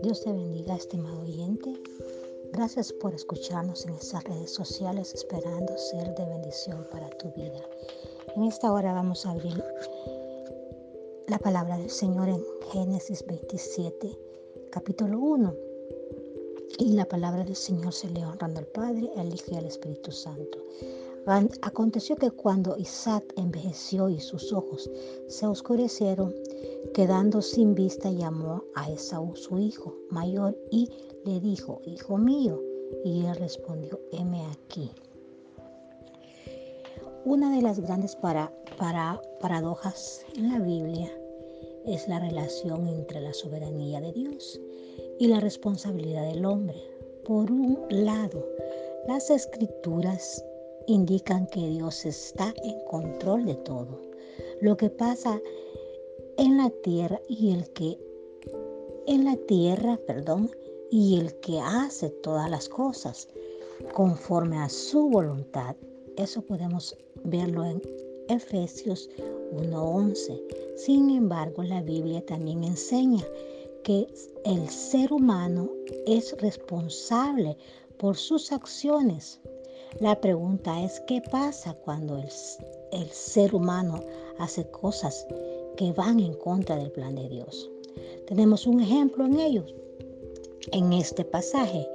Dios te bendiga, estimado oyente. Gracias por escucharnos en estas redes sociales, esperando ser de bendición para tu vida. En esta hora vamos a abrir la palabra del Señor en Génesis 27, capítulo 1. Y la palabra del Señor se lee honrando al Padre, al Hijo y al Espíritu Santo. Aconteció que cuando Isaac envejeció y sus ojos se oscurecieron, quedando sin vista, llamó a Esaú su hijo mayor y le dijo, Hijo mío. Y él respondió, heme aquí. Una de las grandes para, para, paradojas en la Biblia es la relación entre la soberanía de Dios y la responsabilidad del hombre. Por un lado, las escrituras indican que Dios está en control de todo. Lo que pasa en la tierra y el que en la tierra, perdón, y el que hace todas las cosas conforme a su voluntad. Eso podemos verlo en Efesios 1:11. Sin embargo, la Biblia también enseña que el ser humano es responsable por sus acciones. La pregunta es, ¿qué pasa cuando el, el ser humano hace cosas que van en contra del plan de Dios? Tenemos un ejemplo en ellos. En este pasaje,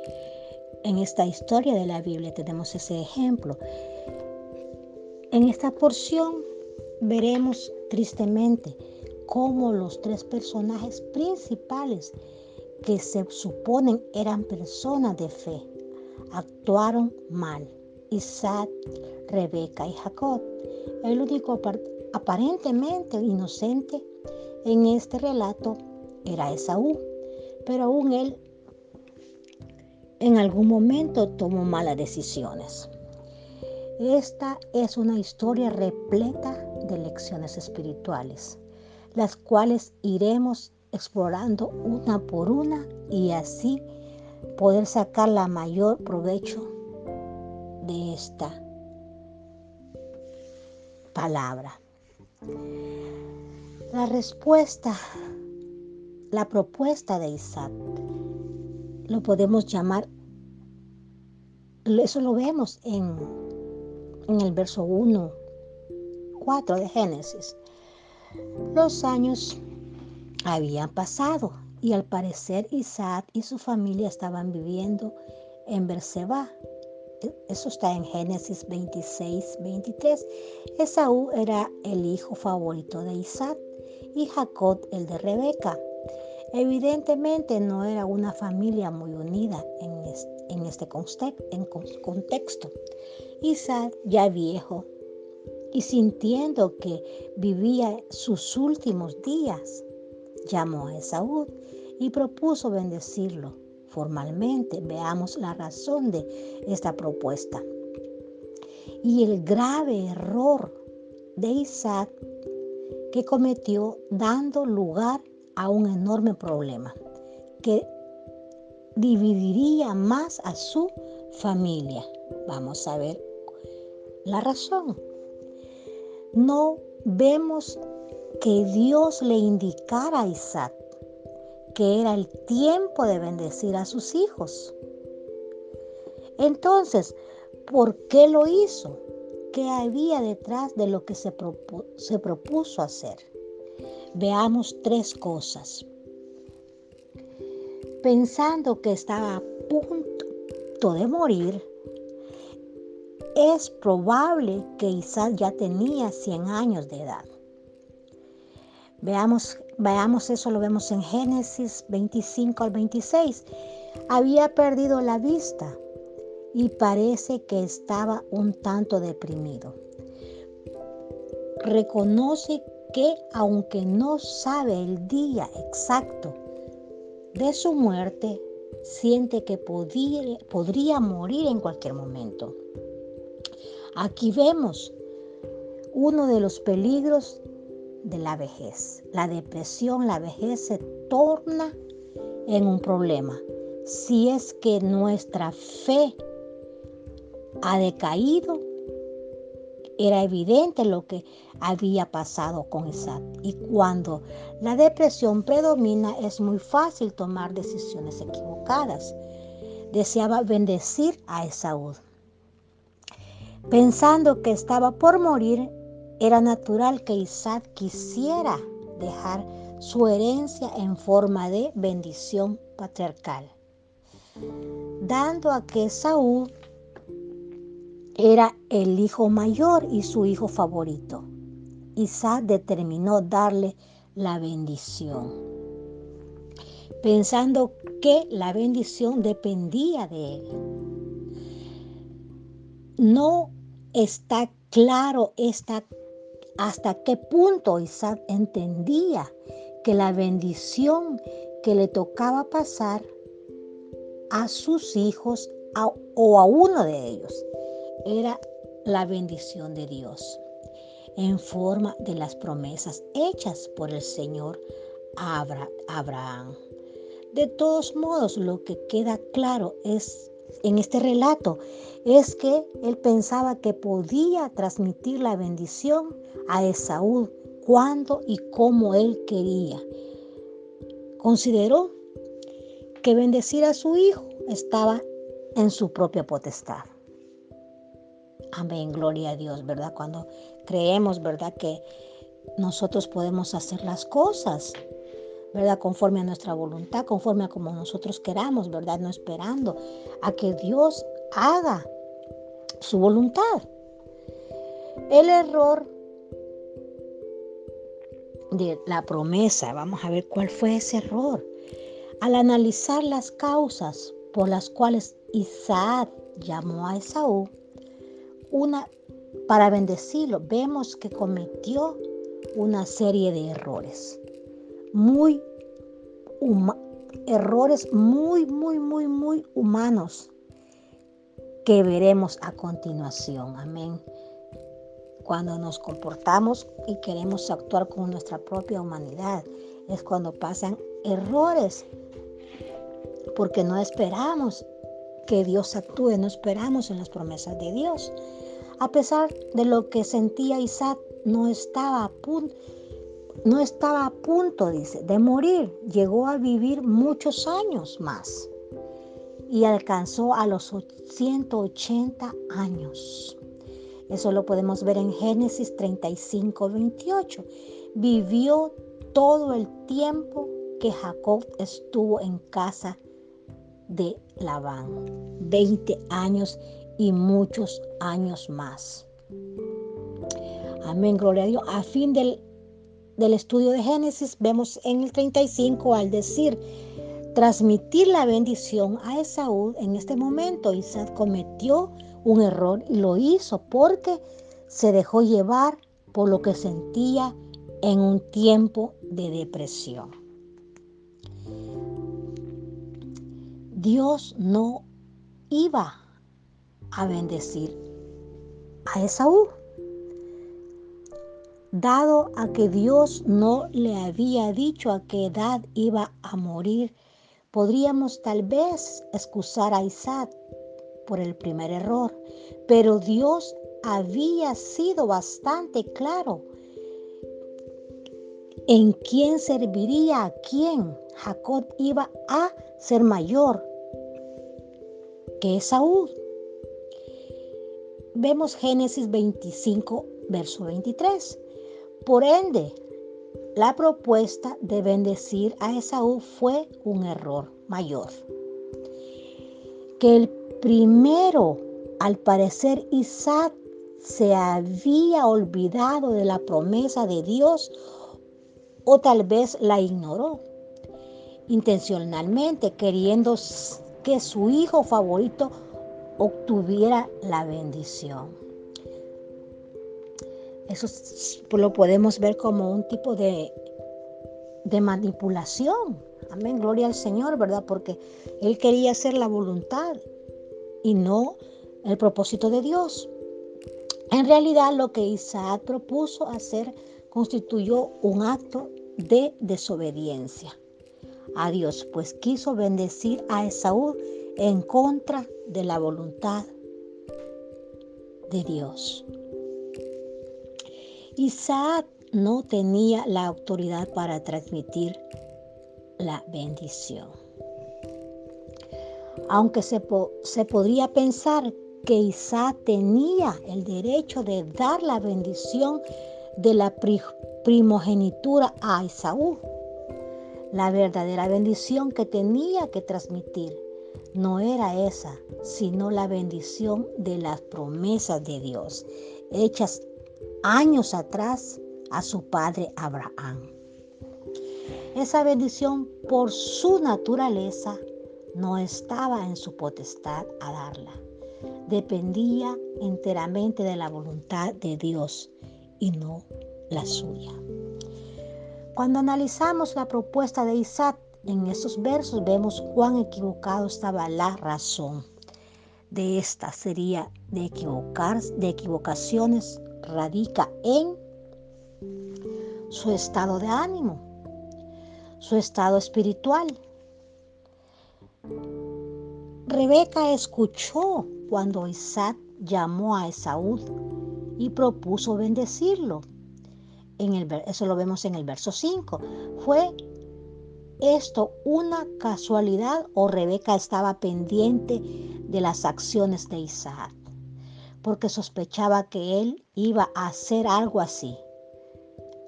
en esta historia de la Biblia tenemos ese ejemplo. En esta porción veremos tristemente cómo los tres personajes principales que se suponen eran personas de fe actuaron mal. Isaac, Rebeca y Jacob. El único aparentemente inocente en este relato era Esaú, pero aún él en algún momento tomó malas decisiones. Esta es una historia repleta de lecciones espirituales, las cuales iremos explorando una por una y así poder sacar la mayor provecho esta palabra. La respuesta, la propuesta de Isaac, lo podemos llamar, eso lo vemos en, en el verso 1, 4 de Génesis. Los años habían pasado y al parecer Isaac y su familia estaban viviendo en Berseba, eso está en Génesis 26, 23. Esaú era el hijo favorito de Isaac y Jacob el de Rebeca. Evidentemente no era una familia muy unida en este, contexto. Isaac, ya viejo y sintiendo que vivía sus últimos días, llamó a Esaú y propuso bendecirlo formalmente. Veamos la razón de esta propuesta. Y el grave error de Isaac que cometió dando lugar a un enorme problema que dividiría más a su familia. Vamos a ver la razón. No vemos que Dios le indicara a Isaac que era el tiempo de bendecir a sus hijos. Entonces, ¿por qué lo hizo? ¿Qué había detrás de lo que se, se propuso hacer? Veamos tres cosas. Pensando que estaba a punto de morir, es probable que Isaac ya tenía 100 años de edad. Veamos, veamos eso, lo vemos en Génesis 25 al 26. Había perdido la vista y parece que estaba un tanto deprimido. Reconoce que aunque no sabe el día exacto de su muerte, siente que podría, podría morir en cualquier momento. Aquí vemos uno de los peligros de la vejez. La depresión, la vejez se torna en un problema. Si es que nuestra fe ha decaído era evidente lo que había pasado con Isaac. Y cuando la depresión predomina es muy fácil tomar decisiones equivocadas. Deseaba bendecir a Esaú. Pensando que estaba por morir, era natural que Isaac quisiera dejar su herencia en forma de bendición patriarcal, dando a que Esaú era el hijo mayor y su hijo favorito. Isaac determinó darle la bendición, pensando que la bendición dependía de él. No está claro hasta qué punto Isaac entendía que la bendición que le tocaba pasar a sus hijos o a uno de ellos era la bendición de Dios en forma de las promesas hechas por el Señor a Abraham. De todos modos, lo que queda claro es en este relato es que él pensaba que podía transmitir la bendición a Esaú cuando y como él quería. Consideró que bendecir a su hijo estaba en su propia potestad. Amén, gloria a Dios, ¿verdad? Cuando creemos, ¿verdad? Que nosotros podemos hacer las cosas, ¿verdad? Conforme a nuestra voluntad, conforme a como nosotros queramos, ¿verdad? No esperando a que Dios haga su voluntad. El error de la promesa, vamos a ver cuál fue ese error. Al analizar las causas por las cuales Isaac llamó a Esaú, una para bendecirlo, vemos que cometió una serie de errores. Muy errores muy, muy, muy, muy humanos que veremos a continuación. Amén. Cuando nos comportamos y queremos actuar con nuestra propia humanidad, es cuando pasan errores, porque no esperamos que Dios actúe, no esperamos en las promesas de Dios. A pesar de lo que sentía Isaac, no estaba a punto, no estaba a punto, dice, de morir. Llegó a vivir muchos años más y alcanzó a los 180 años. Eso lo podemos ver en Génesis 35, 28. Vivió todo el tiempo que Jacob estuvo en casa de Labán. 20 años y muchos años más. Amén, gloria a Dios. A fin del, del estudio de Génesis, vemos en el 35 al decir, transmitir la bendición a Esaú, en este momento Isaac cometió un error y lo hizo porque se dejó llevar por lo que sentía en un tiempo de depresión. Dios no iba a bendecir a Esaú. Dado a que Dios no le había dicho a qué edad iba a morir, podríamos tal vez excusar a Isaac por el primer error, pero Dios había sido bastante claro en quién serviría a quién. Jacob iba a ser mayor que Esaú. Vemos Génesis 25, verso 23. Por ende, la propuesta de bendecir a Esaú fue un error mayor. Que el primero, al parecer Isaac, se había olvidado de la promesa de Dios o tal vez la ignoró intencionalmente, queriendo que su hijo favorito obtuviera la bendición. Eso lo podemos ver como un tipo de, de manipulación. Amén, gloria al Señor, ¿verdad? Porque Él quería hacer la voluntad y no el propósito de Dios. En realidad lo que Isaac propuso hacer constituyó un acto de desobediencia a Dios, pues quiso bendecir a Esaú en contra de la voluntad de Dios. Isaac no tenía la autoridad para transmitir la bendición. Aunque se, se podría pensar que Isaac tenía el derecho de dar la bendición de la primogenitura a Esaú. La verdadera bendición que tenía que transmitir no era esa, sino la bendición de las promesas de Dios, hechas años atrás a su padre Abraham. Esa bendición por su naturaleza no estaba en su potestad a darla. Dependía enteramente de la voluntad de Dios y no la suya. Cuando analizamos la propuesta de Isaac en estos versos vemos cuán equivocado estaba la razón de esta sería de equivocar, de equivocaciones radica en su estado de ánimo, su estado espiritual. Rebeca escuchó cuando Isaac llamó a Esaú y propuso bendecirlo. En el, eso lo vemos en el verso 5. Fue esto una casualidad o Rebeca estaba pendiente de las acciones de Isaac? Porque sospechaba que él iba a hacer algo así.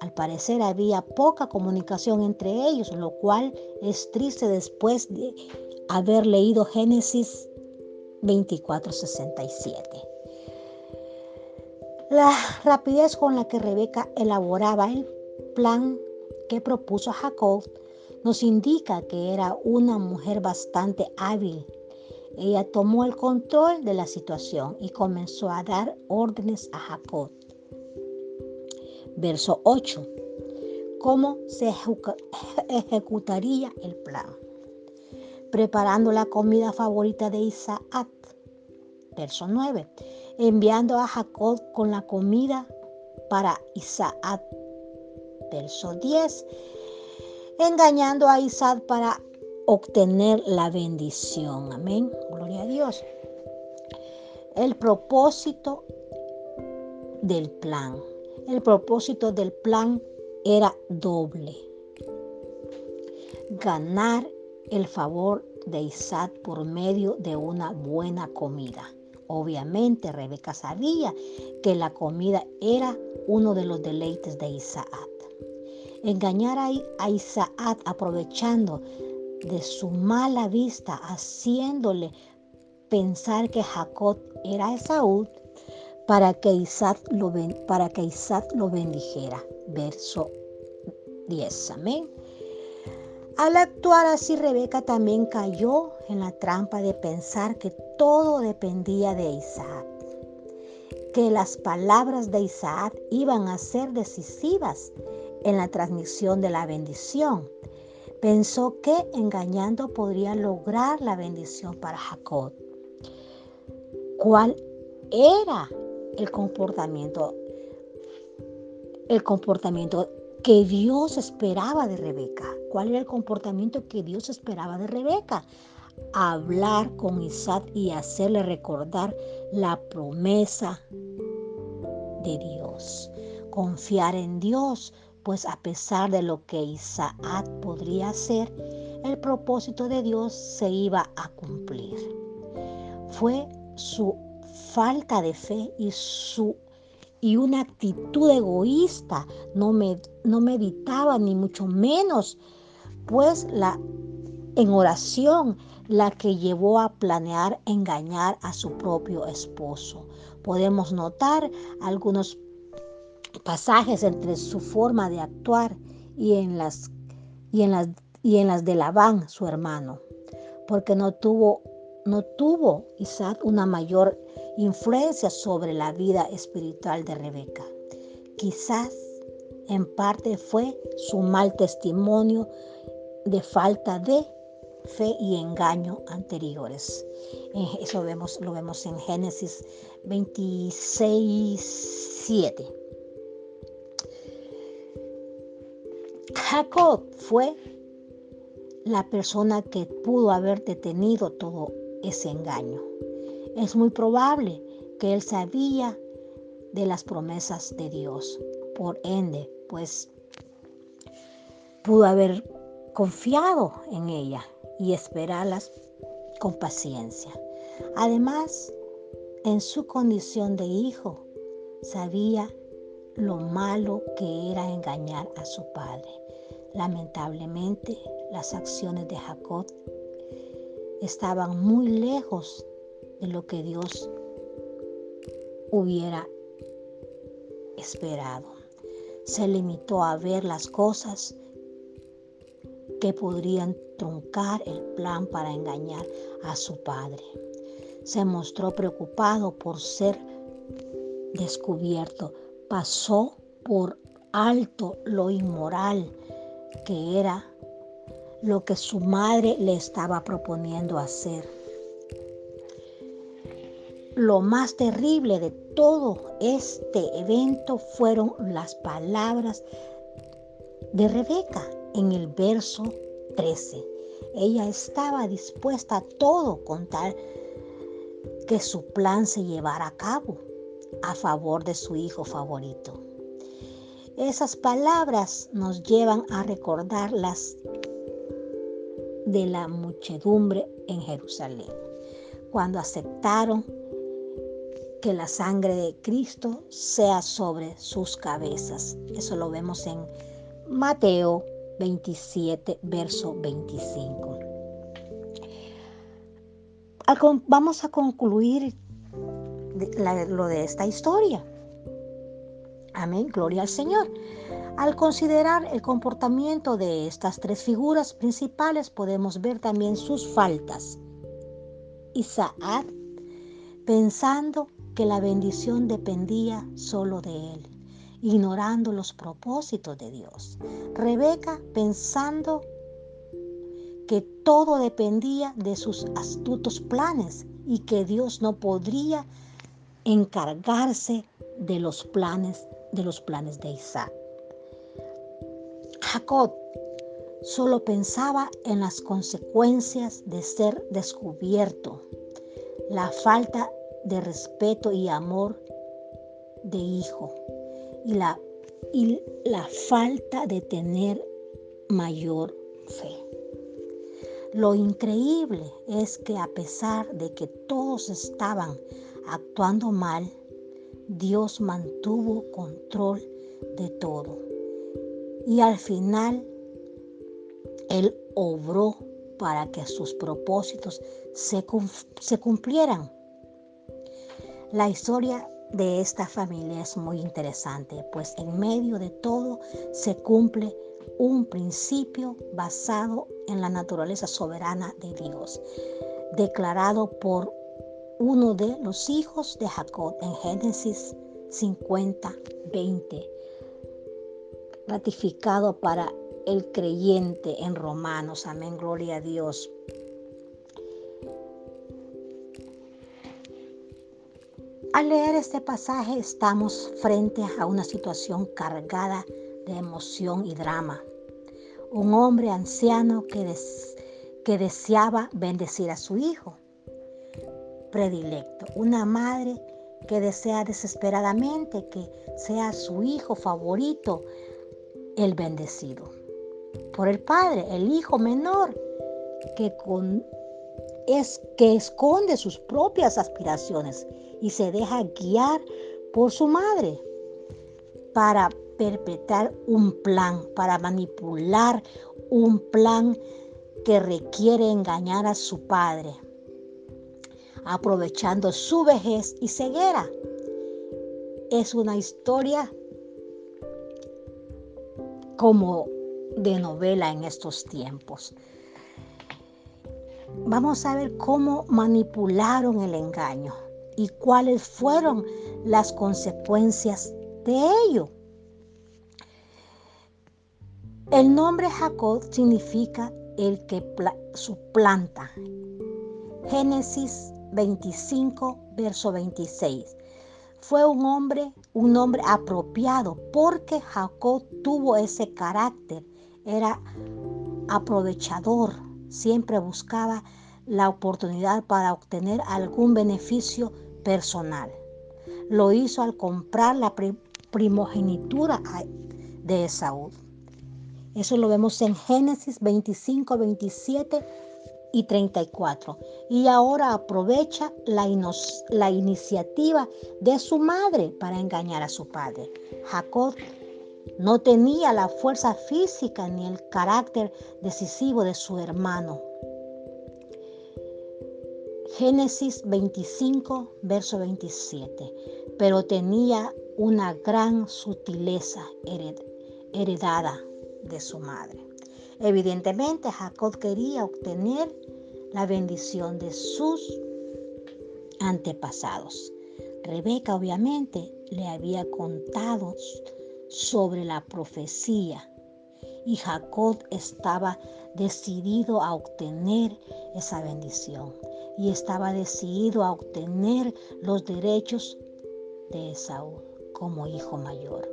Al parecer había poca comunicación entre ellos, lo cual es triste después de haber leído Génesis 24:67. La rapidez con la que Rebeca elaboraba el plan que propuso Jacob nos indica que era una mujer bastante hábil. Ella tomó el control de la situación y comenzó a dar órdenes a Jacob. Verso 8. ¿Cómo se ejecutaría el plan? Preparando la comida favorita de Isaac. Verso 9. Enviando a Jacob con la comida para Isaac. Verso 10. Engañando a Isaac para obtener la bendición. Amén. Gloria a Dios. El propósito del plan. El propósito del plan era doble. Ganar el favor de Isaac por medio de una buena comida. Obviamente Rebeca sabía que la comida era uno de los deleites de Isaac. Engañar a Isaac aprovechando de su mala vista, haciéndole pensar que Jacob era Esaú, para que Isaac lo, para que Isaac lo bendijera. Verso 10. Amén. Al actuar así, Rebeca también cayó en la trampa de pensar que todo dependía de Isaac, que las palabras de Isaac iban a ser decisivas en la transmisión de la bendición. Pensó que engañando podría lograr la bendición para Jacob. ¿Cuál era el comportamiento? El comportamiento que Dios esperaba de Rebeca. ¿Cuál era el comportamiento que Dios esperaba de Rebeca? Hablar con Isaac y hacerle recordar la promesa de Dios. Confiar en Dios, pues a pesar de lo que Isaac podría hacer, el propósito de Dios se iba a cumplir. Fue su falta de fe y su y una actitud egoísta no, me, no meditaba ni mucho menos pues la en oración la que llevó a planear engañar a su propio esposo. Podemos notar algunos pasajes entre su forma de actuar y en las, y en las, y en las de Labán, su hermano, porque no tuvo, no tuvo Isaac una mayor influencia sobre la vida espiritual de Rebeca. Quizás en parte fue su mal testimonio de falta de fe y engaño anteriores. Eso vemos, lo vemos en Génesis 26, 7. Jacob fue la persona que pudo haber detenido todo ese engaño. Es muy probable que él sabía de las promesas de Dios, por ende, pues pudo haber confiado en ella y esperarlas con paciencia. Además, en su condición de hijo, sabía lo malo que era engañar a su padre. Lamentablemente, las acciones de Jacob estaban muy lejos de lo que Dios hubiera esperado. Se limitó a ver las cosas que podrían truncar el plan para engañar a su padre. Se mostró preocupado por ser descubierto. Pasó por alto lo inmoral que era lo que su madre le estaba proponiendo hacer. Lo más terrible de todo este evento fueron las palabras de Rebeca en el verso 13. Ella estaba dispuesta a todo con tal que su plan se llevara a cabo a favor de su hijo favorito. Esas palabras nos llevan a recordar las de la muchedumbre en Jerusalén, cuando aceptaron que la sangre de Cristo sea sobre sus cabezas. Eso lo vemos en Mateo 27, verso 25. Vamos a concluir lo de esta historia. Amén, gloria al Señor. Al considerar el comportamiento de estas tres figuras principales, podemos ver también sus faltas. Isaac, pensando que la bendición dependía solo de él, ignorando los propósitos de Dios. Rebeca, pensando que todo dependía de sus astutos planes y que Dios no podría encargarse de los planes de los planes de Isaac. Jacob solo pensaba en las consecuencias de ser descubierto, la falta de respeto y amor de hijo y la, y la falta de tener mayor fe. Lo increíble es que a pesar de que todos estaban actuando mal, Dios mantuvo control de todo. Y al final, Él obró para que sus propósitos se, cumplieran. La historia de esta familia es muy interesante, pues en medio de todo se cumple un principio basado en la naturaleza soberana de Dios, declarado por uno de los hijos de Jacob en Génesis 50, 20, ratificado para el creyente en Romanos. Amén, gloria a Dios. Al leer este pasaje estamos frente a una situación cargada de emoción y drama. Un hombre anciano que, que deseaba bendecir a su hijo predilecto, una madre que desea desesperadamente que sea su hijo favorito el bendecido. Por el padre, el hijo menor que, con, es, que esconde sus propias aspiraciones y se deja guiar por su madre para perpetrar un plan, para manipular un plan que requiere engañar a su padre aprovechando su vejez y ceguera. Es una historia como de novela en estos tiempos. Vamos a ver cómo manipularon el engaño y cuáles fueron las consecuencias de ello. El nombre Jacob significa el que suplanta. Génesis 25, verso 26. Fue un hombre, un hombre apropiado porque Jacob tuvo ese carácter. Era aprovechador, siempre buscaba la oportunidad para obtener algún beneficio personal. Lo hizo al comprar la primogenitura de Esaú. Eso lo vemos en Génesis 25, 27 y 34. Y ahora aprovecha la, la iniciativa de su madre para engañar a su padre. Jacob no tenía la fuerza física ni el carácter decisivo de su hermano. Génesis 25, verso 27. Pero tenía una gran sutileza heredada de su madre. Evidentemente Jacob quería obtener la bendición de sus antepasados. Rebeca obviamente le había contado sobre la profecía y Jacob estaba decidido a obtener esa bendición y estaba decidido a obtener los derechos de Esaú como hijo mayor.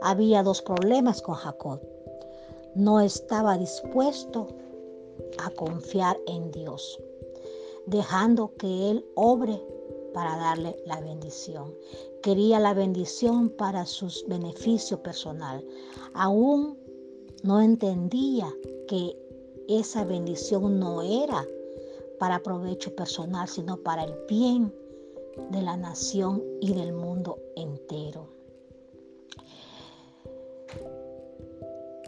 Había dos problemas con Jacob. No estaba dispuesto a confiar en Dios, dejando que Él obre para darle la bendición. Quería la bendición para su beneficio personal. Aún no entendía que esa bendición no era para provecho personal, sino para el bien de la nación y del mundo entero.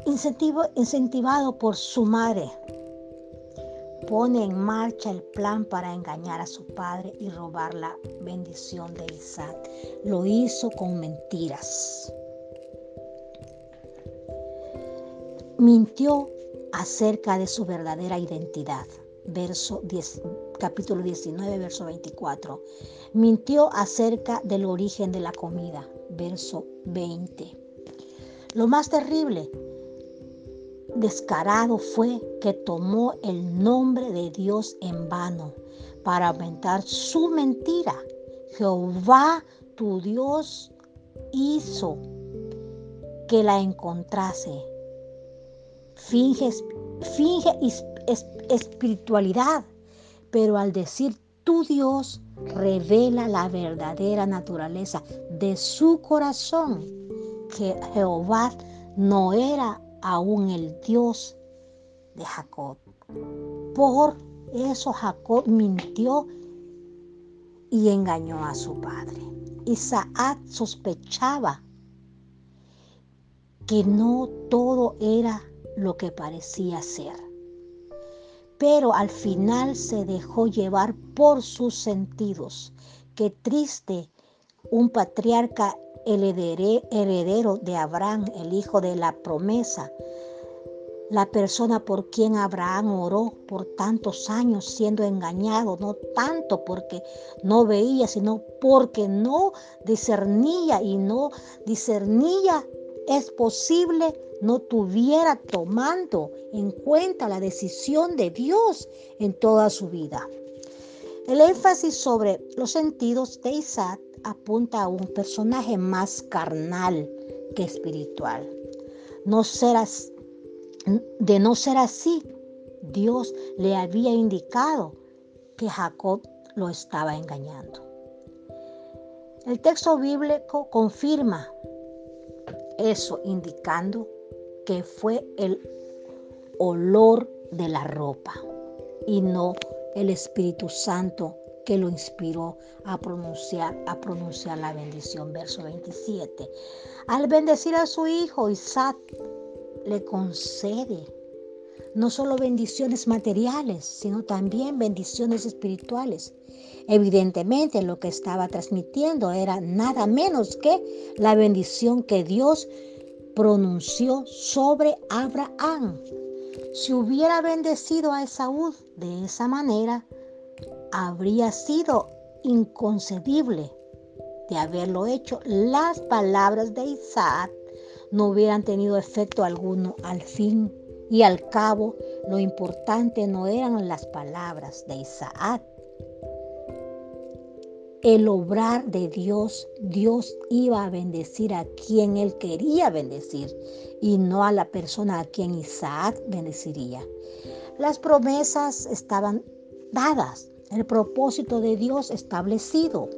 Incentivado por su madre, pone en marcha el plan para engañar a su padre y robar la bendición de Isaac. Lo hizo con mentiras. Mintió acerca de su verdadera identidad. Verso 10, capítulo 19, verso 24. Mintió acerca del origen de la comida. Verso 20. Lo más terrible descarado fue que tomó el nombre de Dios en vano para aumentar su mentira. Jehová tu Dios hizo que la encontrase. Finge, finge espiritualidad, pero al decir tu Dios revela la verdadera naturaleza de su corazón, que Jehová no era aún el Dios de Jacob. Por eso Jacob mintió y engañó a su padre. Isaac sospechaba que no todo era lo que parecía ser. Pero al final se dejó llevar por sus sentidos. Qué triste un patriarca el heredero de Abraham, el hijo de la promesa, la persona por quien Abraham oró por tantos años siendo engañado, no tanto porque no veía, sino porque no discernía y no discernía, es posible no tuviera tomando en cuenta la decisión de Dios en toda su vida. El énfasis sobre los sentidos de Isaac apunta a un personaje más carnal que espiritual. No de no ser así, Dios le había indicado que Jacob lo estaba engañando. El texto bíblico confirma eso, indicando que fue el olor de la ropa y no el Espíritu Santo que lo inspiró a pronunciar, la bendición. Verso 27. Al bendecir a su hijo, Isaac le concede no solo bendiciones materiales, sino también bendiciones espirituales. Evidentemente lo que estaba transmitiendo era nada menos que la bendición que Dios pronunció sobre Abraham. Si hubiera bendecido a Esaú de esa manera, habría sido inconcebible de haberlo hecho. Las palabras de Isaac no hubieran tenido efecto alguno al fin y al cabo lo importante no eran las palabras de Isaac. El obrar de Dios, Dios iba a bendecir a quien él quería bendecir y no a la persona a quien Isaac bendeciría. Las promesas estaban dadas, el propósito de Dios establecido.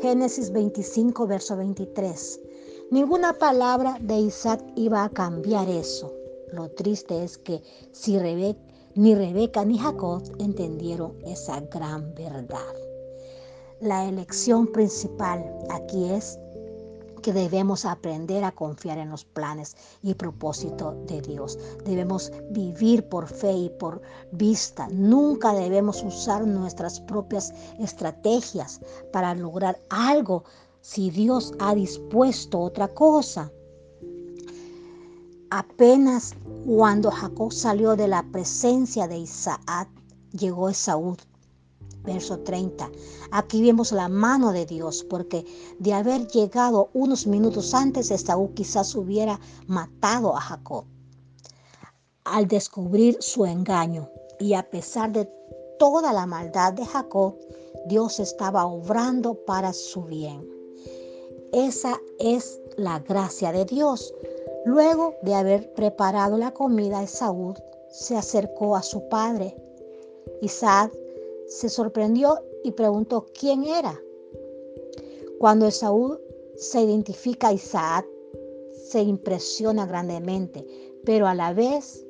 Génesis 25, verso 23. Ninguna palabra de Isaac iba a cambiar eso. Lo triste es que si ni Rebeca ni Jacob entendieron esa gran verdad. La elección principal aquí es que debemos aprender a confiar en los planes y propósitos de Dios. Debemos vivir por fe y por vista. Nunca debemos usar nuestras propias estrategias para lograr algo si Dios ha dispuesto otra cosa. Apenas cuando Jacob salió de la presencia de Isaac, llegó Esaú verso 30. Aquí vemos la mano de Dios, porque de haber llegado unos minutos antes, Esaú quizás hubiera matado a Jacob. Al descubrir su engaño y a pesar de toda la maldad de Jacob, Dios estaba obrando para su bien. Esa es la gracia de Dios. Luego de haber preparado la comida, Esaú se acercó a su padre. Isaac se sorprendió y preguntó quién era. Cuando Esaú se identifica a Isaac, se impresiona grandemente, pero a la vez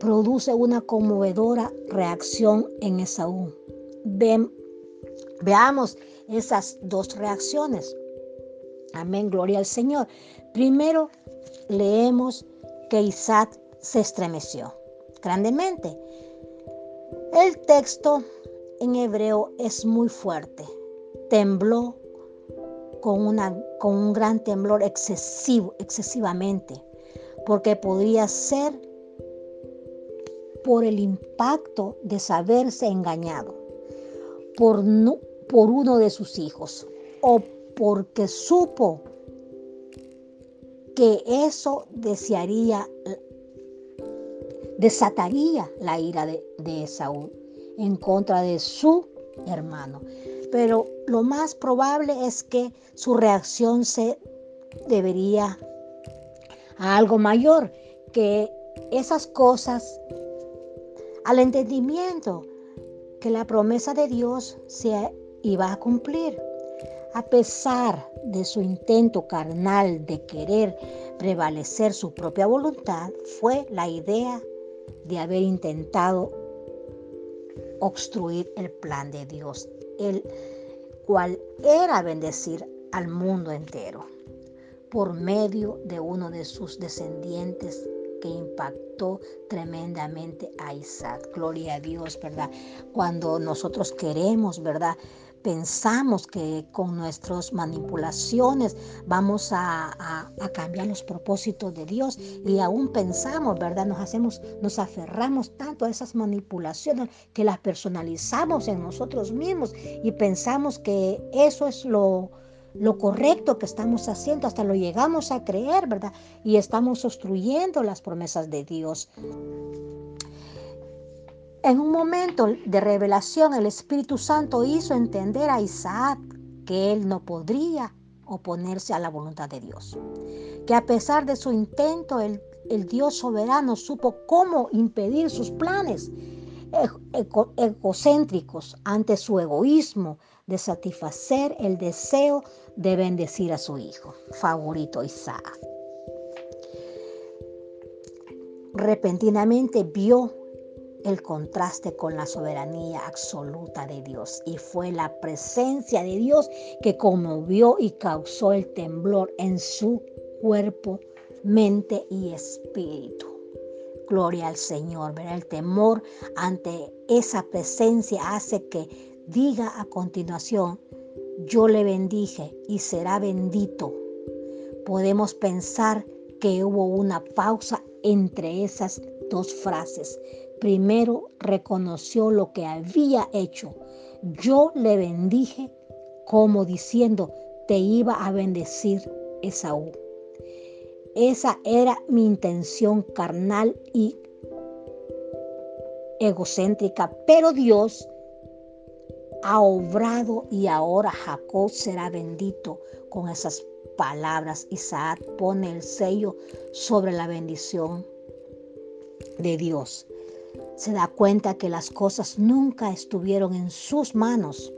produce una conmovedora reacción en Esaú. veamos esas dos reacciones. Amén, gloria al Señor. Primero leemos que Isaac se estremeció grandemente. El texto en hebreo es muy fuerte. Tembló con, una, con un gran temblor excesivo, excesivamente, porque podría ser por el impacto de saberse engañado por, por uno de sus hijos o porque supo que eso desearía desataría la ira de, de Esaú en contra de su hermano. Pero lo más probable es que su reacción se debería a algo mayor, que esas cosas, al entendimiento que la promesa de Dios se iba a cumplir. A pesar de su intento carnal de querer prevalecer su propia voluntad, fue la idea de haber intentado obstruir el plan de Dios, el cual era bendecir al mundo entero por medio de uno de sus descendientes que impactó tremendamente a Isaac. Gloria a Dios, ¿verdad? Cuando nosotros queremos, ¿verdad? Pensamos que con nuestras manipulaciones vamos a, cambiar los propósitos de Dios y aún pensamos, ¿verdad? Nos hacemos, nos aferramos tanto a esas manipulaciones que las personalizamos en nosotros mismos y pensamos que eso es lo, lo correcto que estamos haciendo, hasta lo llegamos a creer, ¿verdad? Y estamos obstruyendo las promesas de Dios. En un momento de revelación, el Espíritu Santo hizo entender a Isaac que él no podría oponerse a la voluntad de Dios. Que a pesar de su intento, el, Dios soberano supo cómo impedir sus planes egocéntricos ante su egoísmo de satisfacer el deseo de bendecir a su hijo favorito Isaac. Repentinamente vio el contraste con la soberanía absoluta de Dios. Y fue la presencia de Dios que conmovió y causó el temblor en su cuerpo, mente y espíritu. Gloria al Señor. Ver el temor ante esa presencia hace que diga a continuación, yo le bendije y será bendito. Podemos pensar que hubo una pausa entre esas dos frases, primero reconoció lo que había hecho. Yo le bendije como diciendo, te iba a bendecir Esaú. Esa era mi intención carnal y egocéntrica, pero Dios ha obrado y ahora Jacob será bendito con esas palabras. Isaac pone el sello sobre la bendición de Dios se da cuenta que las cosas nunca estuvieron en sus manos,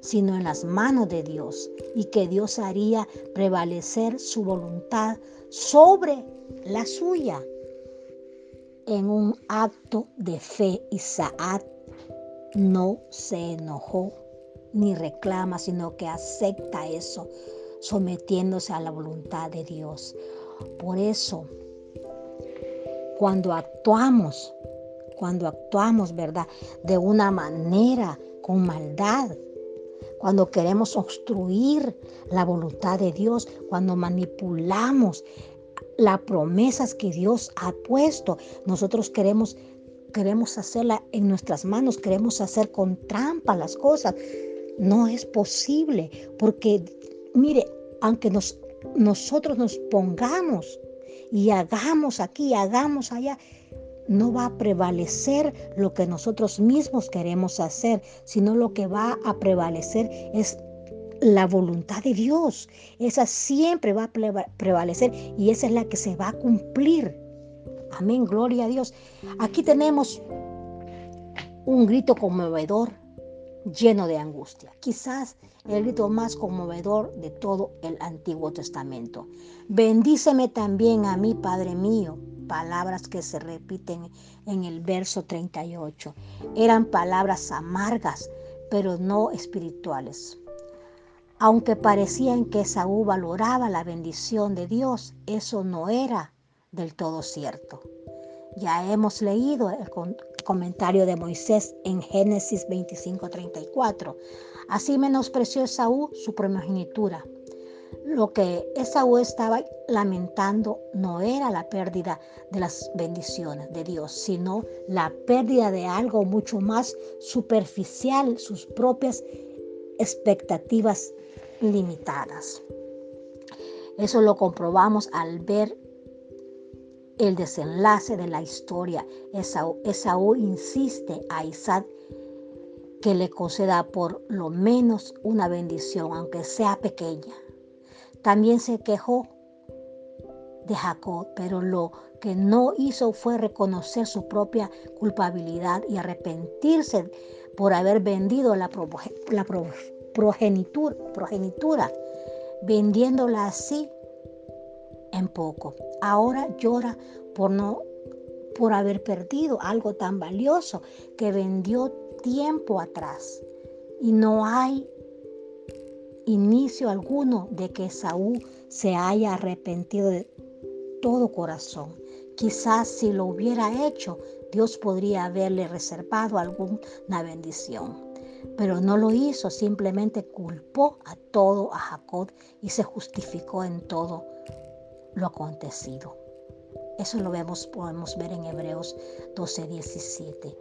sino en las manos de Dios y que Dios haría prevalecer su voluntad sobre la suya. En un acto de fe, Isaac no se enojó ni reclama, sino que acepta eso, sometiéndose a la voluntad de Dios. Por eso, cuando actuamos, cuando actuamos, ¿verdad? De una manera con maldad, cuando queremos obstruir la voluntad de Dios, cuando manipulamos las promesas que Dios ha puesto, nosotros queremos queremos hacerla en nuestras manos, queremos hacer con trampa las cosas. No es posible, porque mire, aunque nos, nosotros nos pongamos y hagamos aquí, hagamos allá, no va a prevalecer lo que nosotros mismos queremos hacer, sino lo que va a prevalecer es la voluntad de Dios. Esa siempre va a prevalecer y esa es la que se va a cumplir. Amén, gloria a Dios. Aquí tenemos un grito conmovedor lleno de angustia. Quizás el grito más conmovedor de todo el Antiguo Testamento. Bendíceme también a mí, Padre mío. Palabras que se repiten en el verso 38. Eran palabras amargas, pero no espirituales. Aunque parecían que Saúl valoraba la bendición de Dios, eso no era del todo cierto. Ya hemos leído el comentario de Moisés en Génesis 25:34. Así menospreció Esaú su primogenitura. Lo que Esaú estaba lamentando no era la pérdida de las bendiciones de Dios, sino la pérdida de algo mucho más superficial, sus propias expectativas limitadas. Eso lo comprobamos al ver el desenlace de la historia. Esaú, insiste a Isaac que le conceda por lo menos una bendición, aunque sea pequeña. También se quejó de Jacob, pero lo que no hizo fue reconocer su propia culpabilidad y arrepentirse por haber vendido la, progenitura, progenitura, vendiéndola así en poco. Ahora llora por no por haber perdido algo tan valioso que vendió tiempo atrás. Y no hay inicio alguno de que Saúl se haya arrepentido de todo corazón. Quizás si lo hubiera hecho, Dios podría haberle reservado alguna bendición. Pero no lo hizo, simplemente culpó a todo a Jacob y se justificó en todo lo acontecido. Eso lo vemos, podemos ver en Hebreos 12, 17.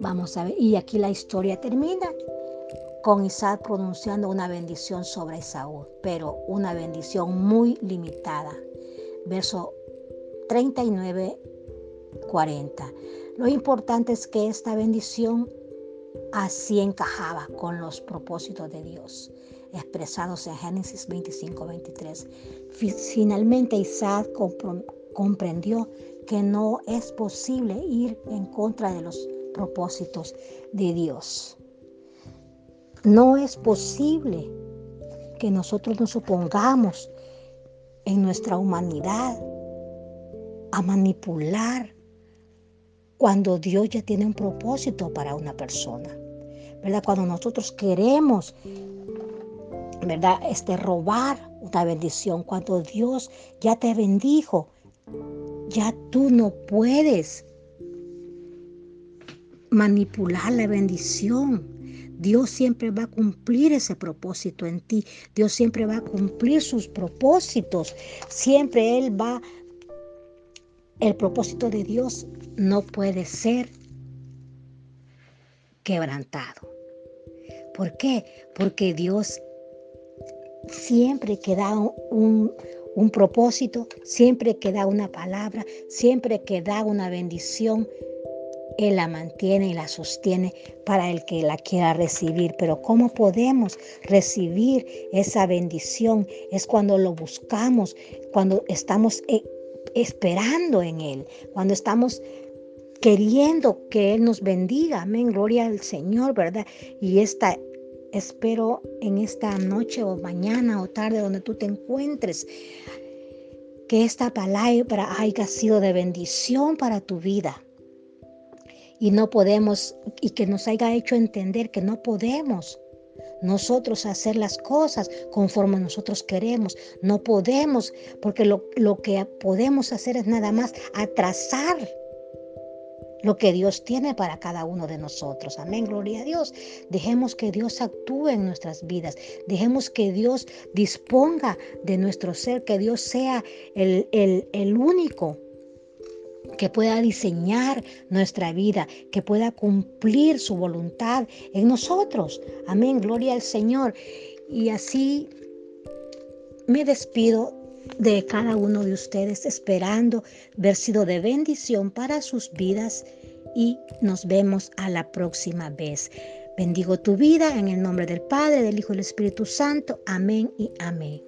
Vamos a ver, y aquí la historia termina con Isaac pronunciando una bendición sobre Esaú, pero una bendición muy limitada. Verso 39, 40. Lo importante es que esta bendición así encajaba con los propósitos de Dios expresados en Génesis 25, 23. Finalmente Isaac comprendió que no es posible ir en contra de los propósitos de Dios. No es posible que nosotros nos opongamos en nuestra humanidad a manipular cuando Dios ya tiene un propósito para una persona. ¿Verdad? Cuando nosotros queremos ¿verdad? Este robar una bendición cuando Dios ya te bendijo. Ya tú no puedes manipular la bendición. Dios siempre va a cumplir ese propósito en ti. Dios siempre va a cumplir sus propósitos. Siempre Él va. El propósito de Dios no puede ser quebrantado. ¿Por qué? Porque Dios siempre que da un, propósito, siempre que da una palabra, siempre que da una bendición, Él la mantiene y la sostiene para el que la quiera recibir. Pero ¿cómo podemos recibir esa bendición? Es cuando lo buscamos, cuando estamos eh, esperando en Él, cuando estamos queriendo que Él nos bendiga. Amén, gloria al Señor, ¿verdad? Y esta, espero en esta noche o mañana o tarde donde tú te encuentres, que esta palabra haya sido de bendición para tu vida. Y no podemos, y que nos haya hecho entender que no podemos nosotros hacer las cosas conforme nosotros queremos. No podemos, porque lo, lo que podemos hacer es nada más atrasar lo que Dios tiene para cada uno de nosotros. Amén, gloria a Dios. Dejemos que Dios actúe en nuestras vidas. Dejemos que Dios disponga de nuestro ser, que Dios sea el, el, el único que pueda diseñar nuestra vida, que pueda cumplir su voluntad en nosotros. Amén, gloria al Señor. Y así me despido de cada uno de ustedes, esperando ver sido de bendición para sus vidas y nos vemos a la próxima vez. Bendigo tu vida en el nombre del Padre, del Hijo y del Espíritu Santo. Amén y amén.